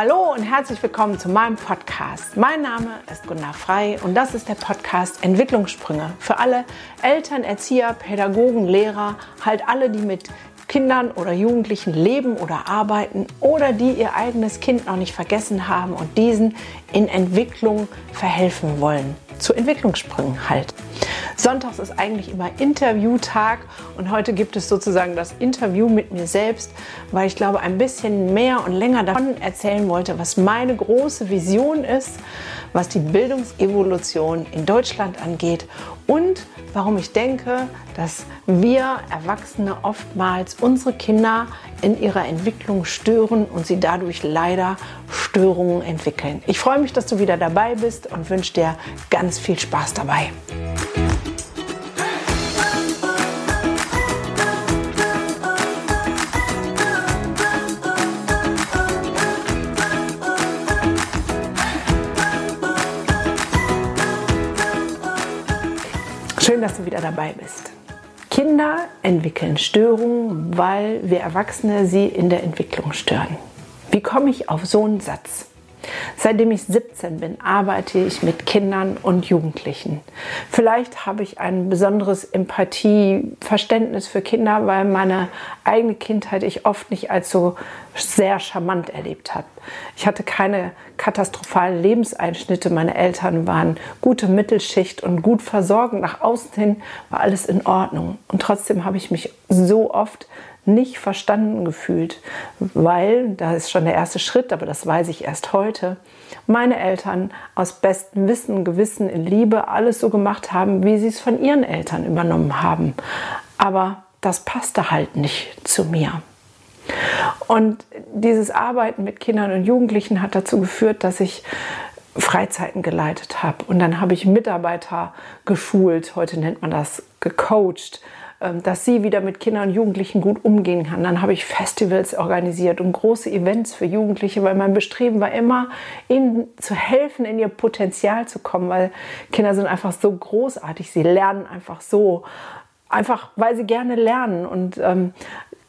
Hallo und herzlich willkommen zu meinem Podcast. Mein Name ist Gunnar Frei und das ist der Podcast Entwicklungssprünge für alle Eltern, Erzieher, Pädagogen, Lehrer, halt alle, die mit Kindern oder Jugendlichen leben oder arbeiten oder die ihr eigenes Kind noch nicht vergessen haben und diesen in Entwicklung verhelfen wollen. Zu Entwicklungssprüngen halt. Sonntags ist eigentlich immer Interviewtag und heute gibt es sozusagen das Interview mit mir selbst, weil ich glaube, ein bisschen mehr und länger davon erzählen wollte, was meine große Vision ist, was die Bildungsevolution in Deutschland angeht und warum ich denke, dass wir Erwachsene oftmals unsere Kinder in ihrer Entwicklung stören und sie dadurch leider Störungen entwickeln. Ich freue mich, dass du wieder dabei bist und wünsche dir ganz viel Spaß dabei. Schön, dass du wieder dabei bist. Kinder entwickeln Störungen, weil wir Erwachsene sie in der Entwicklung stören. Wie komme ich auf so einen Satz? Seitdem ich 17 bin, arbeite ich mit Kindern und Jugendlichen. Vielleicht habe ich ein besonderes Empathieverständnis für Kinder, weil meine eigene Kindheit ich oft nicht als so sehr charmant erlebt habe. Ich hatte keine katastrophalen Lebenseinschnitte. Meine Eltern waren gute Mittelschicht und gut versorgt. Nach außen hin war alles in Ordnung. Und trotzdem habe ich mich so oft nicht verstanden gefühlt, weil, da ist schon der erste Schritt, aber das weiß ich erst heute, meine Eltern aus bestem Wissen, Gewissen, in Liebe alles so gemacht haben, wie sie es von ihren Eltern übernommen haben. Aber das passte halt nicht zu mir. Und dieses Arbeiten mit Kindern und Jugendlichen hat dazu geführt, dass ich Freizeiten geleitet habe. Und dann habe ich Mitarbeiter geschult, heute nennt man das gecoacht, dass sie wieder mit Kindern und Jugendlichen gut umgehen kann. Dann habe ich Festivals organisiert und große Events für Jugendliche, weil mein Bestreben war immer, ihnen zu helfen, in ihr Potenzial zu kommen, weil Kinder sind einfach so großartig, sie lernen einfach so, einfach weil sie gerne lernen und ähm,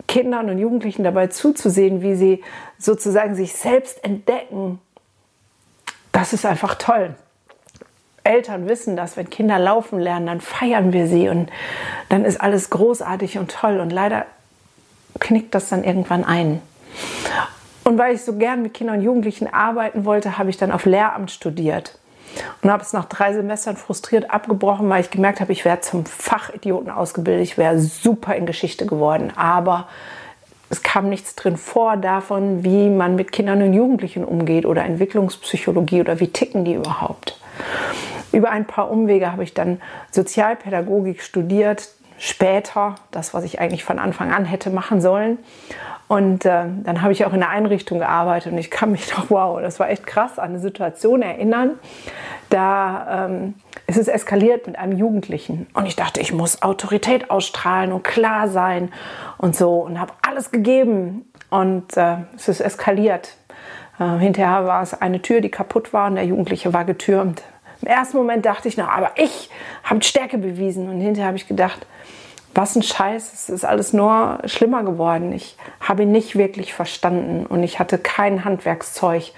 Kindern und Jugendlichen dabei zuzusehen, wie sie sozusagen sich selbst entdecken, das ist einfach toll. Eltern wissen das, wenn Kinder laufen lernen, dann feiern wir sie und dann ist alles großartig und toll. Und leider knickt das dann irgendwann ein. Und weil ich so gern mit Kindern und Jugendlichen arbeiten wollte, habe ich dann auf Lehramt studiert und habe es nach drei Semestern frustriert abgebrochen, weil ich gemerkt habe, ich wäre zum Fachidioten ausgebildet, ich wäre super in Geschichte geworden, aber es kam nichts drin vor davon, wie man mit Kindern und Jugendlichen umgeht oder Entwicklungspsychologie oder wie ticken die überhaupt. Über ein paar Umwege habe ich dann Sozialpädagogik studiert, später, das, was ich eigentlich von Anfang an hätte machen sollen. Und äh, dann habe ich auch in der Einrichtung gearbeitet und ich kann mich doch, wow, das war echt krass, an eine Situation erinnern. Da ähm, ist es eskaliert mit einem Jugendlichen und ich dachte, ich muss Autorität ausstrahlen und klar sein und so und habe alles gegeben und äh, es ist eskaliert. Äh, hinterher war es eine Tür, die kaputt war und der Jugendliche war getürmt. Im ersten Moment dachte ich noch, aber ich habe Stärke bewiesen. Und hinterher habe ich gedacht, was ein Scheiß, es ist alles nur schlimmer geworden. Ich habe ihn nicht wirklich verstanden und ich hatte kein Handwerkszeug,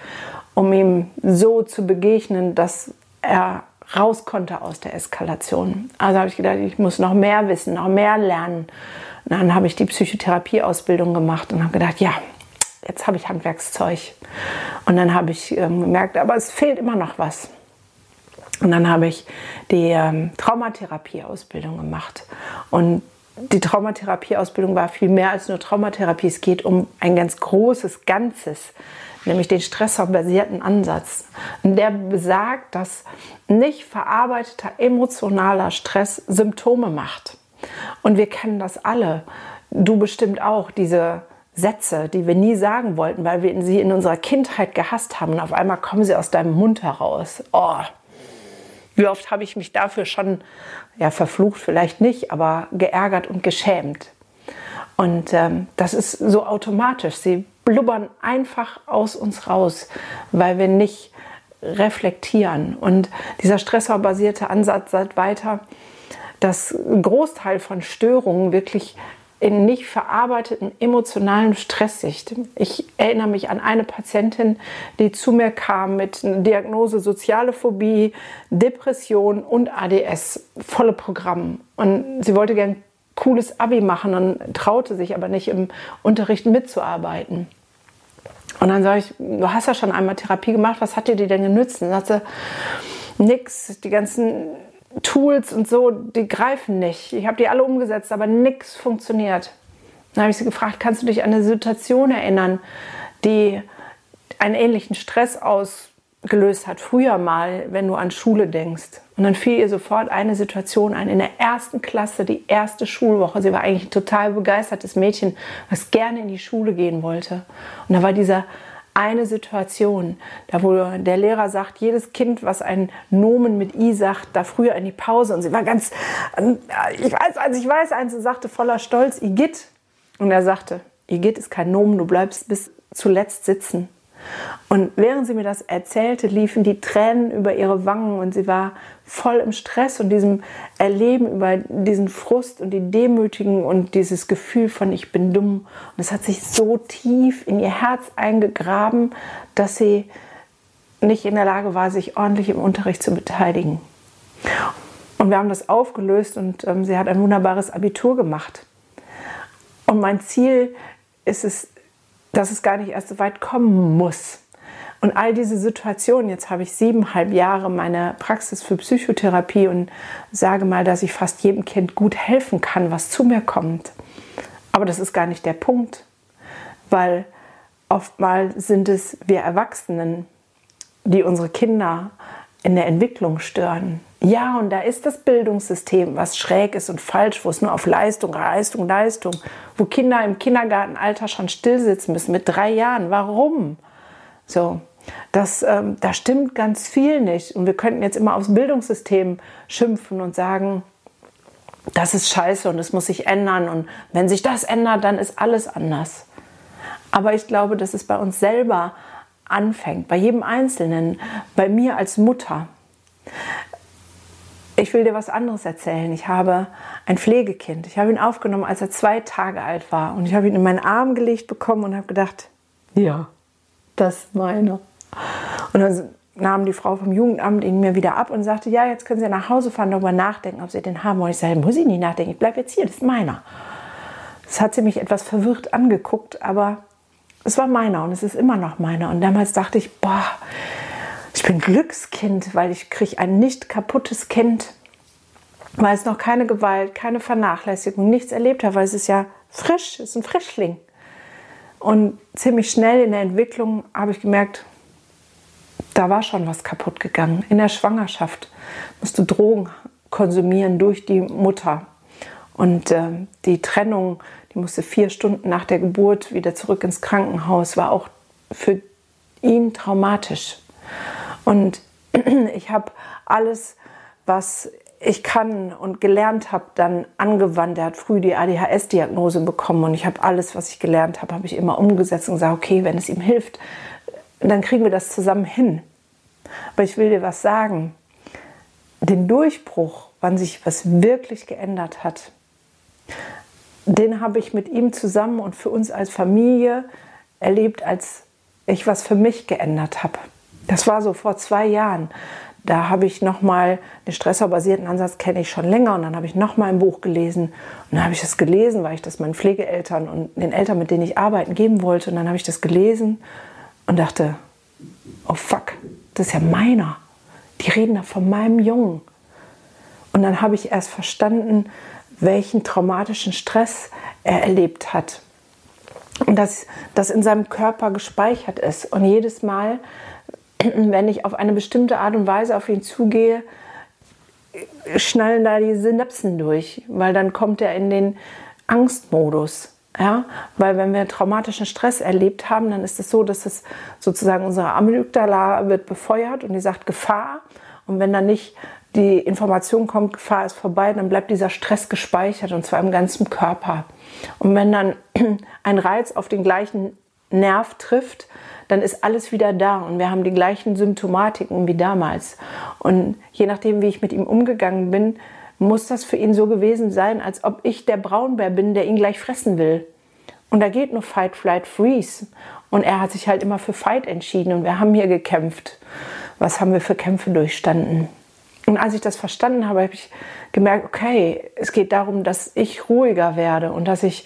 um ihm so zu begegnen, dass er raus konnte aus der Eskalation. Also habe ich gedacht, ich muss noch mehr wissen, noch mehr lernen. Und dann habe ich die Psychotherapieausbildung gemacht und habe gedacht, ja, jetzt habe ich Handwerkszeug. Und dann habe ich ähm, gemerkt, aber es fehlt immer noch was. Und dann habe ich die ähm, Traumatherapieausbildung gemacht. Und die Traumatherapieausbildung war viel mehr als nur Traumatherapie. Es geht um ein ganz großes Ganzes, nämlich den stressorbasierten Ansatz. Und der besagt, dass nicht verarbeiteter emotionaler Stress Symptome macht. Und wir kennen das alle. Du bestimmt auch, diese Sätze, die wir nie sagen wollten, weil wir sie in unserer Kindheit gehasst haben. Und auf einmal kommen sie aus deinem Mund heraus. Oh, wie oft habe ich mich dafür schon, ja, verflucht vielleicht nicht, aber geärgert und geschämt. Und ähm, das ist so automatisch. Sie blubbern einfach aus uns raus, weil wir nicht reflektieren. Und dieser stressorbasierte Ansatz sagt weiter, dass ein Großteil von Störungen wirklich in nicht verarbeiteten emotionalen Stresssicht. Ich erinnere mich an eine Patientin, die zu mir kam mit Diagnose soziale Phobie, Depression und ADS, volle Programm. Und sie wollte gern cooles Abi machen und traute sich aber nicht im Unterricht mitzuarbeiten. Und dann sage ich, du hast ja schon einmal Therapie gemacht, was hat dir die denn genützt? Und dann sagt sie, nix, die ganzen Tools und so, die greifen nicht. Ich habe die alle umgesetzt, aber nichts funktioniert. Dann habe ich sie gefragt, kannst du dich an eine Situation erinnern, die einen ähnlichen Stress ausgelöst hat, früher mal, wenn du an Schule denkst? Und dann fiel ihr sofort eine Situation ein. In der ersten Klasse, die erste Schulwoche. Sie war eigentlich ein total begeistertes Mädchen, was gerne in die Schule gehen wollte. Und da war dieser eine Situation, da wo der Lehrer sagt, jedes Kind, was ein Nomen mit I sagt, da früher in die Pause. Und sie war ganz, ich weiß eins, ich weiß eins, sagte voller Stolz, Igitt. Und er sagte, Igitt ist kein Nomen, du bleibst bis zuletzt sitzen. Und während sie mir das erzählte, liefen die Tränen über ihre Wangen und sie war voll im Stress und diesem Erleben über diesen Frust und die Demütigen und dieses Gefühl von ich bin dumm. Und es hat sich so tief in ihr Herz eingegraben, dass sie nicht in der Lage war, sich ordentlich im Unterricht zu beteiligen. Und wir haben das aufgelöst und ähm, sie hat ein wunderbares Abitur gemacht. Und mein Ziel ist es, dass es gar nicht erst so weit kommen muss. Und all diese Situationen, jetzt habe ich siebeneinhalb Jahre meine Praxis für Psychotherapie und sage mal, dass ich fast jedem Kind gut helfen kann, was zu mir kommt. Aber das ist gar nicht der Punkt, weil oftmals sind es wir Erwachsenen, die unsere Kinder in der Entwicklung stören. Ja, und da ist das Bildungssystem, was schräg ist und falsch, wo es nur auf Leistung, Leistung, Leistung, wo Kinder im Kindergartenalter schon stillsitzen müssen mit drei Jahren. Warum? So, das, ähm, da stimmt ganz viel nicht. Und wir könnten jetzt immer aufs Bildungssystem schimpfen und sagen, das ist scheiße und es muss sich ändern. Und wenn sich das ändert, dann ist alles anders. Aber ich glaube, dass es bei uns selber anfängt, bei jedem Einzelnen, bei mir als Mutter. Ich will dir was anderes erzählen. Ich habe ein Pflegekind. Ich habe ihn aufgenommen, als er zwei Tage alt war. Und ich habe ihn in meinen Arm gelegt bekommen und habe gedacht, ja, das ist meiner. Und dann nahm die Frau vom Jugendamt ihn mir wieder ab und sagte, ja, jetzt können Sie nach Hause fahren, darüber nachdenken, ob Sie den haben wollen. Ich sage, muss ich nicht nachdenken, ich bleibe jetzt hier, das ist meiner. Das hat sie mich etwas verwirrt angeguckt, aber es war meiner und es ist immer noch meiner. Und damals dachte ich, boah, ich bin Glückskind, weil ich kriege ein nicht kaputtes Kind, weil es noch keine Gewalt, keine Vernachlässigung, nichts erlebt hat, weil es ist ja frisch, es ist ein Frischling. Und ziemlich schnell in der Entwicklung habe ich gemerkt, da war schon was kaputt gegangen. In der Schwangerschaft musst du Drogen konsumieren durch die Mutter. Und äh, die Trennung, die musste vier Stunden nach der Geburt wieder zurück ins Krankenhaus, war auch für ihn traumatisch. Und ich habe alles, was ich kann und gelernt habe, dann angewandt. Er hat früh die ADHS-Diagnose bekommen und ich habe alles, was ich gelernt habe, habe ich immer umgesetzt und gesagt, okay, wenn es ihm hilft, dann kriegen wir das zusammen hin. Aber ich will dir was sagen. Den Durchbruch, wann sich was wirklich geändert hat, den habe ich mit ihm zusammen und für uns als Familie erlebt, als ich was für mich geändert habe. Das war so vor zwei Jahren. Da habe ich nochmal den stressorbasierten Ansatz kenne ich schon länger und dann habe ich nochmal ein Buch gelesen und dann habe ich das gelesen, weil ich das meinen Pflegeeltern und den Eltern, mit denen ich arbeiten, geben wollte und dann habe ich das gelesen und dachte, oh fuck, das ist ja meiner. Die reden da von meinem Jungen. Und dann habe ich erst verstanden, welchen traumatischen Stress er erlebt hat. Und dass das in seinem Körper gespeichert ist. Und jedes Mal, wenn ich auf eine bestimmte Art und Weise auf ihn zugehe, schnallen da die Synapsen durch, weil dann kommt er in den Angstmodus. Ja, weil wenn wir traumatischen Stress erlebt haben, dann ist es so, dass es sozusagen unsere Amygdala wird befeuert und die sagt Gefahr. Und wenn dann nicht die Information kommt, Gefahr ist vorbei, dann bleibt dieser Stress gespeichert und zwar im ganzen Körper. Und wenn dann ein Reiz auf den gleichen Nerv trifft, dann ist alles wieder da und wir haben die gleichen Symptomatiken wie damals. Und je nachdem, wie ich mit ihm umgegangen bin, muss das für ihn so gewesen sein, als ob ich der Braunbär bin, der ihn gleich fressen will. Und da geht nur Fight, Flight, Freeze. Und er hat sich halt immer für Fight entschieden und wir haben hier gekämpft. Was haben wir für Kämpfe durchstanden? Und als ich das verstanden habe, habe ich gemerkt, okay, es geht darum, dass ich ruhiger werde und dass ich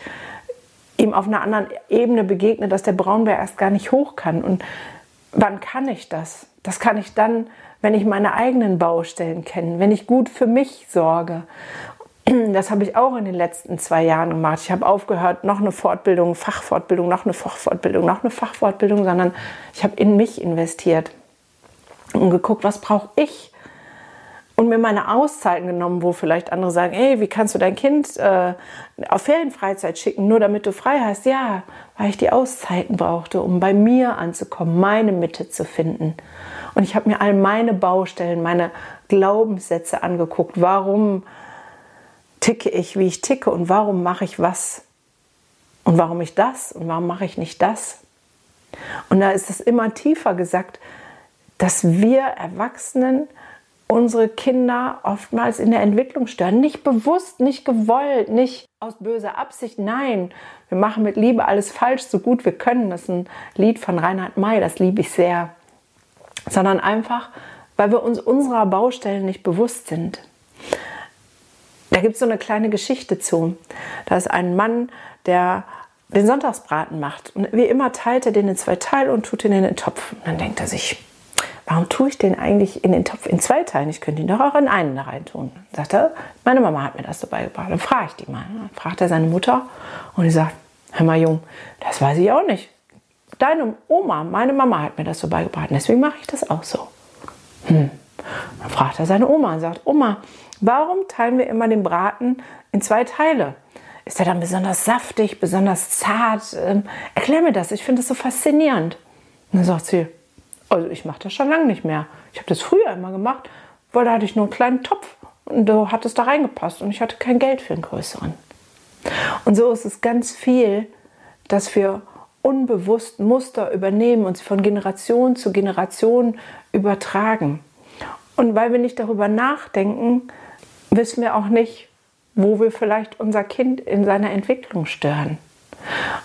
ihm auf einer anderen Ebene begegne, dass der Braunbär erst gar nicht hoch kann. Und wann kann ich das? Das kann ich dann, wenn ich meine eigenen Baustellen kenne, wenn ich gut für mich sorge. Das habe ich auch in den letzten zwei Jahren gemacht. Ich habe aufgehört, noch eine Fortbildung, Fachfortbildung, noch eine Fachfortbildung, noch eine Fachfortbildung, sondern ich habe in mich investiert und geguckt, was brauche ich? Und mir meine Auszeiten genommen, wo vielleicht andere sagen, ey, wie kannst du dein Kind äh, auf Ferienfreizeit schicken, nur damit du frei hast? Ja, weil ich die Auszeiten brauchte, um bei mir anzukommen, meine Mitte zu finden. Und ich habe mir all meine Baustellen, meine Glaubenssätze angeguckt. Warum ticke ich, wie ich ticke und warum mache ich was? Und warum ich das und warum mache ich nicht das? Und da ist es immer tiefer gesagt, dass wir Erwachsenen unsere Kinder oftmals in der Entwicklung stören. Nicht bewusst, nicht gewollt, nicht aus böser Absicht. Nein, wir machen mit Liebe alles falsch, so gut wir können. Das ist ein Lied von Reinhard May, das liebe ich sehr sondern einfach, weil wir uns unserer Baustellen nicht bewusst sind. Da gibt es so eine kleine Geschichte zu. Da ist ein Mann, der den Sonntagsbraten macht. Und wie immer teilt er den in zwei Teile und tut ihn in den Topf. Und dann denkt er sich, warum tue ich den eigentlich in den Topf in zwei Teilen? Ich könnte ihn doch auch in einen da rein tun. Sagt er, meine Mama hat mir das so beigebracht. Dann frage ich die mal. Dann fragt er seine Mutter und die sagt, hör mal Jung, das weiß ich auch nicht deine Oma, meine Mama hat mir das so beigebracht, deswegen mache ich das auch so. Hm. Dann fragt er seine Oma und sagt, Oma, warum teilen wir immer den Braten in zwei Teile? Ist er dann besonders saftig, besonders zart? Ähm, erklär mir das, ich finde das so faszinierend. Und dann sagt sie, also ich mache das schon lange nicht mehr. Ich habe das früher immer gemacht, weil da hatte ich nur einen kleinen Topf und da hat es da reingepasst und ich hatte kein Geld für einen größeren. Und so ist es ganz viel, dass wir unbewusst Muster übernehmen und sie von Generation zu Generation übertragen. Und weil wir nicht darüber nachdenken, wissen wir auch nicht, wo wir vielleicht unser Kind in seiner Entwicklung stören.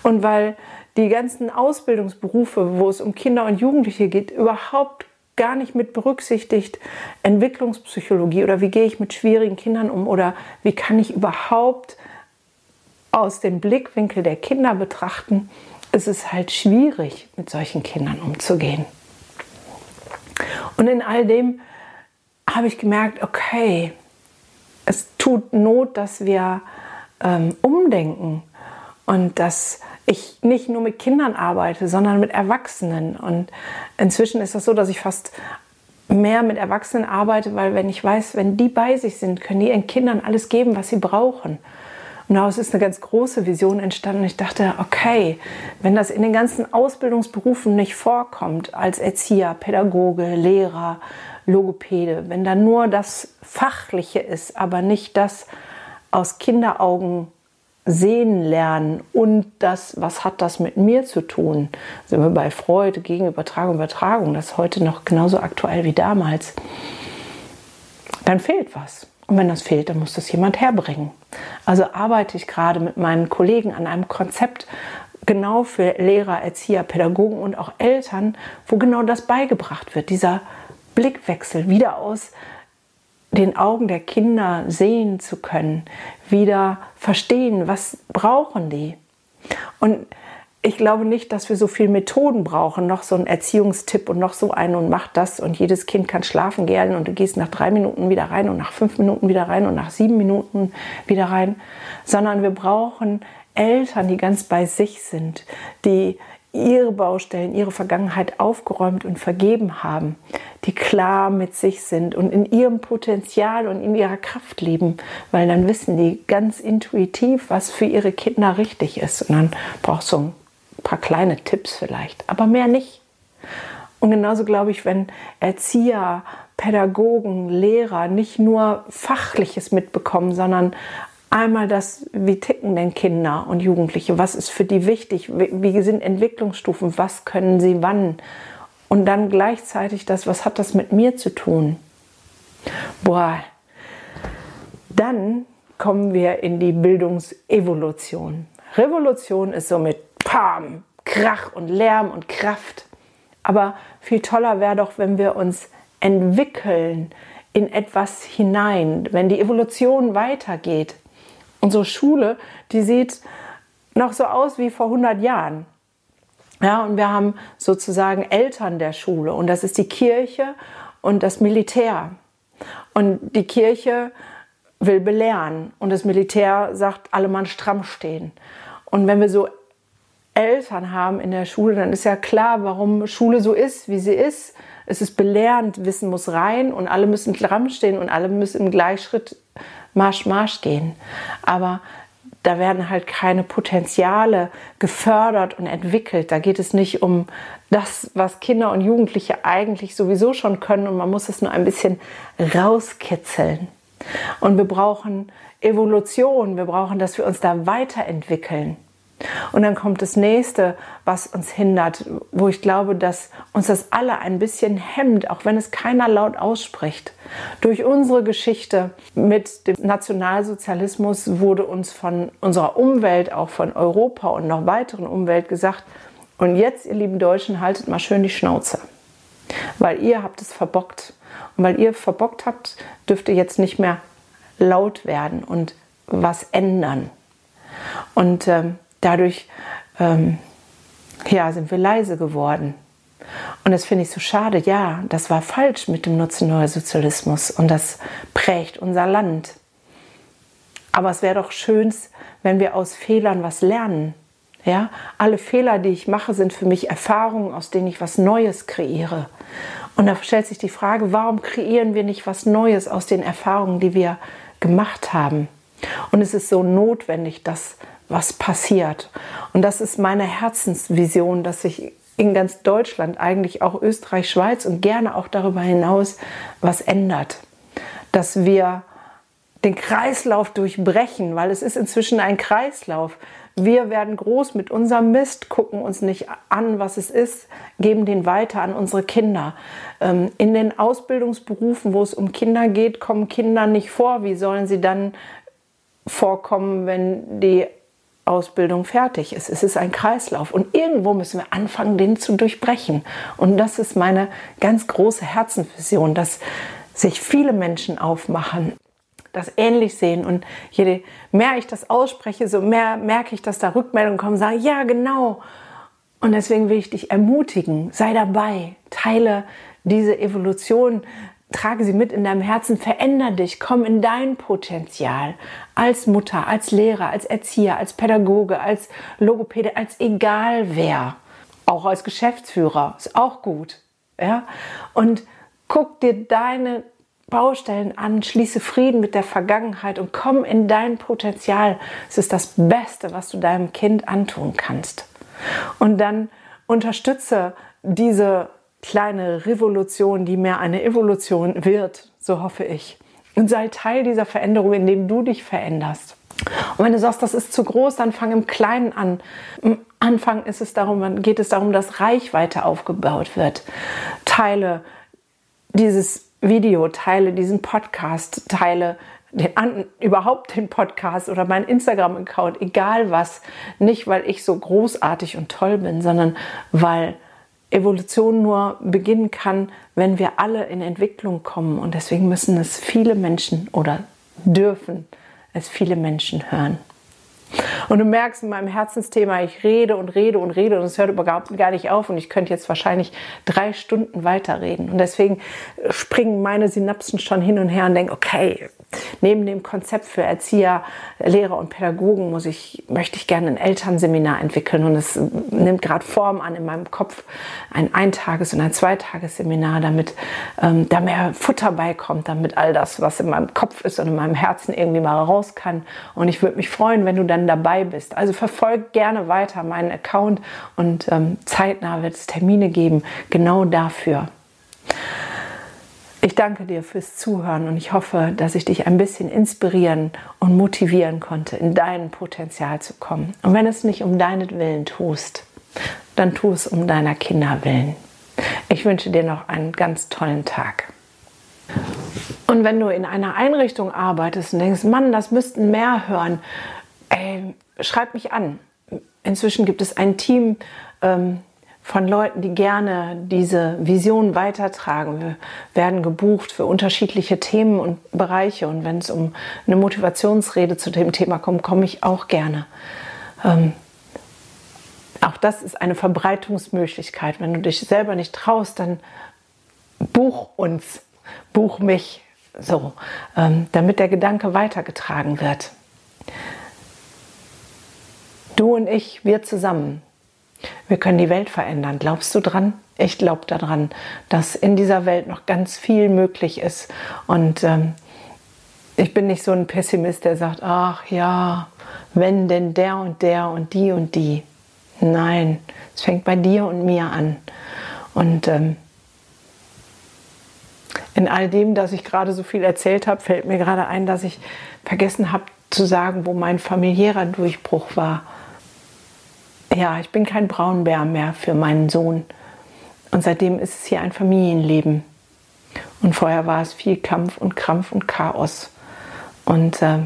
Und weil die ganzen Ausbildungsberufe, wo es um Kinder und Jugendliche geht, überhaupt gar nicht mit berücksichtigt Entwicklungspsychologie oder wie gehe ich mit schwierigen Kindern um oder wie kann ich überhaupt aus dem Blickwinkel der Kinder betrachten, ist es halt schwierig, mit solchen Kindern umzugehen. Und in all dem habe ich gemerkt, okay, es tut Not, dass wir ähm, umdenken und dass ich nicht nur mit Kindern arbeite, sondern mit Erwachsenen. Und inzwischen ist das so, dass ich fast mehr mit Erwachsenen arbeite, weil wenn ich weiß, wenn die bei sich sind, können die ihren Kindern alles geben, was sie brauchen. Und daraus ist eine ganz große Vision entstanden. Ich dachte, okay, wenn das in den ganzen Ausbildungsberufen nicht vorkommt, als Erzieher, Pädagoge, Lehrer, Logopäde, wenn da nur das Fachliche ist, aber nicht das aus Kinderaugen sehen lernen und das, was hat das mit mir zu tun? Sind wir bei Freude gegen Übertragung, Übertragung, das ist heute noch genauso aktuell wie damals. Dann fehlt was. Und wenn das fehlt, dann muss das jemand herbringen. Also arbeite ich gerade mit meinen Kollegen an einem Konzept genau für Lehrer, Erzieher, Pädagogen und auch Eltern, wo genau das beigebracht wird. Dieser Blickwechsel wieder aus den Augen der Kinder sehen zu können, wieder verstehen, was brauchen die. Und ich glaube nicht, dass wir so viele Methoden brauchen, noch so einen Erziehungstipp und noch so einen und mach das und jedes Kind kann schlafen gehen und du gehst nach drei Minuten wieder rein und nach fünf Minuten wieder rein und nach sieben Minuten wieder rein, sondern wir brauchen Eltern, die ganz bei sich sind, die ihre Baustellen, ihre Vergangenheit aufgeräumt und vergeben haben, die klar mit sich sind und in ihrem Potenzial und in ihrer Kraft leben, weil dann wissen die ganz intuitiv, was für ihre Kinder richtig ist. Und dann brauchst du ein paar kleine Tipps vielleicht, aber mehr nicht. Und genauso glaube ich, wenn Erzieher, Pädagogen, Lehrer nicht nur Fachliches mitbekommen, sondern einmal das, wie ticken denn Kinder und Jugendliche, was ist für die wichtig, wie sind Entwicklungsstufen, was können sie wann und dann gleichzeitig das, was hat das mit mir zu tun. Boah, Dann kommen wir in die Bildungsevolution. Revolution ist so mit Pam, Krach und Lärm und Kraft. Aber viel toller wäre doch, wenn wir uns entwickeln in etwas hinein, wenn die Evolution weitergeht. Unsere Schule, die sieht noch so aus wie vor 100 Jahren. Ja, und wir haben sozusagen Eltern der Schule und das ist die Kirche und das Militär. Und die Kirche will belehren und das Militär sagt, alle Mann stramm stehen. Und wenn wir so Eltern haben in der Schule, dann ist ja klar, warum Schule so ist, wie sie ist. Es ist belehrend, Wissen muss rein und alle müssen stramm stehen und alle müssen im Gleichschritt Marsch, Marsch gehen. Aber da werden halt keine Potenziale gefördert und entwickelt. Da geht es nicht um das, was Kinder und Jugendliche eigentlich sowieso schon können und man muss es nur ein bisschen rauskitzeln. Und wir brauchen Evolution, wir brauchen, dass wir uns da weiterentwickeln. Und dann kommt das nächste, was uns hindert, wo ich glaube, dass uns das alle ein bisschen hemmt, auch wenn es keiner laut ausspricht. Durch unsere Geschichte mit dem Nationalsozialismus wurde uns von unserer Umwelt, auch von Europa und noch weiteren Umwelt gesagt, und jetzt, ihr lieben Deutschen, haltet mal schön die Schnauze, weil ihr habt es verbockt. Und weil ihr verbockt habt, dürft ihr jetzt nicht mehr laut werden und was ändern. Und ähm, dadurch ähm, ja, sind wir leise geworden. Und das finde ich so schade. Ja, das war falsch mit dem Sozialismus und das prägt unser Land. Aber es wäre doch schön, wenn wir aus Fehlern was lernen. Ja, alle Fehler, die ich mache, sind für mich Erfahrungen, aus denen ich was Neues kreiere. Und da stellt sich die Frage, warum kreieren wir nicht was Neues aus den Erfahrungen, die wir gemacht haben? Und es ist so notwendig, dass was passiert. Und das ist meine Herzensvision, dass sich in ganz Deutschland, eigentlich auch Österreich, Schweiz und gerne auch darüber hinaus was ändert. Dass wir den Kreislauf durchbrechen, weil es ist inzwischen ein Kreislauf. Wir werden groß mit unserem Mist, gucken uns nicht an, was es ist, geben den weiter an unsere Kinder. Ähm, in den Ausbildungsberufen, wo es um Kinder geht, kommen Kinder nicht vor. Wie sollen sie dann vorkommen, wenn die Ausbildung fertig ist. Es ist ein Kreislauf und irgendwo müssen wir anfangen, den zu durchbrechen. Und das ist meine ganz große Herzensvision, dass sich viele Menschen aufmachen, das ähnlich sehen. Und je mehr ich das ausspreche, so mehr merke ich, dass da Rückmeldungen kommen, sagen, ja, genau. Und deswegen will ich dich ermutigen, sei dabei, teile diese Evolution trage sie mit in deinem Herzen, veränder dich, komm in dein Potenzial. Als Mutter, als Lehrer, als Erzieher, als Pädagoge, als Logopäde, als egal wer, auch als Geschäftsführer, ist auch gut, ja? Und guck dir deine Baustellen an, schließe Frieden mit der Vergangenheit und komm in dein Potenzial. Es ist das Beste, was du deinem Kind antun kannst. Und dann unterstütze diese kleine Revolution, die mehr eine Evolution wird, so hoffe ich. Und sei Teil dieser Veränderung, indem du dich veränderst. Und wenn du sagst, das ist zu groß, dann fang im Kleinen an. Am Anfang ist es darum, geht es darum, dass Reichweite aufgebaut wird. Teile dieses Video, teile diesen Podcast, teile den, an, überhaupt den Podcast oder meinen Instagram-Account, egal was. Nicht, weil ich so großartig und toll bin, sondern weil Evolution nur beginnen kann, wenn wir alle in Entwicklung kommen. Und deswegen müssen es viele Menschen oder dürfen es viele Menschen hören. Und du merkst in meinem Herzensthema, ich rede und rede und rede und es hört überhaupt gar nicht auf und ich könnte jetzt wahrscheinlich drei Stunden weiterreden. Und deswegen springen meine Synapsen schon hin und her und denken, okay, Neben dem Konzept für Erzieher, Lehrer und Pädagogen muss ich, möchte ich gerne ein Elternseminar entwickeln und es nimmt gerade Form an in meinem Kopf, ein Eintages- und ein Zweitagesseminar, damit ähm, da mehr Futter beikommt, damit all das, was in meinem Kopf ist und in meinem Herzen irgendwie mal raus kann. Und ich würde mich freuen, wenn du dann dabei bist. Also verfolg gerne weiter meinen Account und ähm, zeitnah wird es Termine geben, genau dafür. Ich danke dir fürs Zuhören und ich hoffe, dass ich dich ein bisschen inspirieren und motivieren konnte, in dein Potenzial zu kommen. Und wenn es nicht um deinen Willen tust, dann tu es um deiner Kinder willen. Ich wünsche dir noch einen ganz tollen Tag. Und wenn du in einer Einrichtung arbeitest und denkst, Mann, das müssten mehr hören, ey, schreib mich an. Inzwischen gibt es ein Team ähm, von Leuten, die gerne diese Vision weitertragen. Wir werden gebucht für unterschiedliche Themen und Bereiche. Und wenn es um eine Motivationsrede zu dem Thema kommt, komme ich auch gerne. Ähm, auch das ist eine Verbreitungsmöglichkeit. Wenn du dich selber nicht traust, dann buch uns, buch mich, so, ähm, damit der Gedanke weitergetragen wird. Du und ich, wir zusammen, wir können die Welt verändern. Glaubst du dran? Ich glaube daran, dass in dieser Welt noch ganz viel möglich ist. Und ähm, ich bin nicht so ein Pessimist, der sagt, ach ja, wenn denn der und der und die und die. Nein, es fängt bei dir und mir an. Und ähm, in all dem, dass ich gerade so viel erzählt habe, fällt mir gerade ein, dass ich vergessen habe zu sagen, wo mein familiärer Durchbruch war. Ja, ich bin kein Braunbär mehr für meinen Sohn. Und seitdem ist es hier ein Familienleben. Und vorher war es viel Kampf und Krampf und Chaos. Und äh,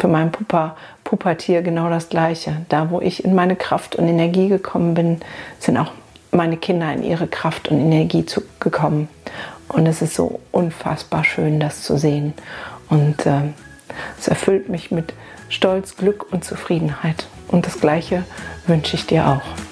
für meinen Pupa, Pubertier genau das Gleiche. Da, wo ich in meine Kraft und Energie gekommen bin, sind auch meine Kinder in ihre Kraft und Energie zu, gekommen. Und es ist so unfassbar schön, das zu sehen. Und äh, es erfüllt mich mit Stolz, Glück und Zufriedenheit. Und das Gleiche wünsche ich dir auch.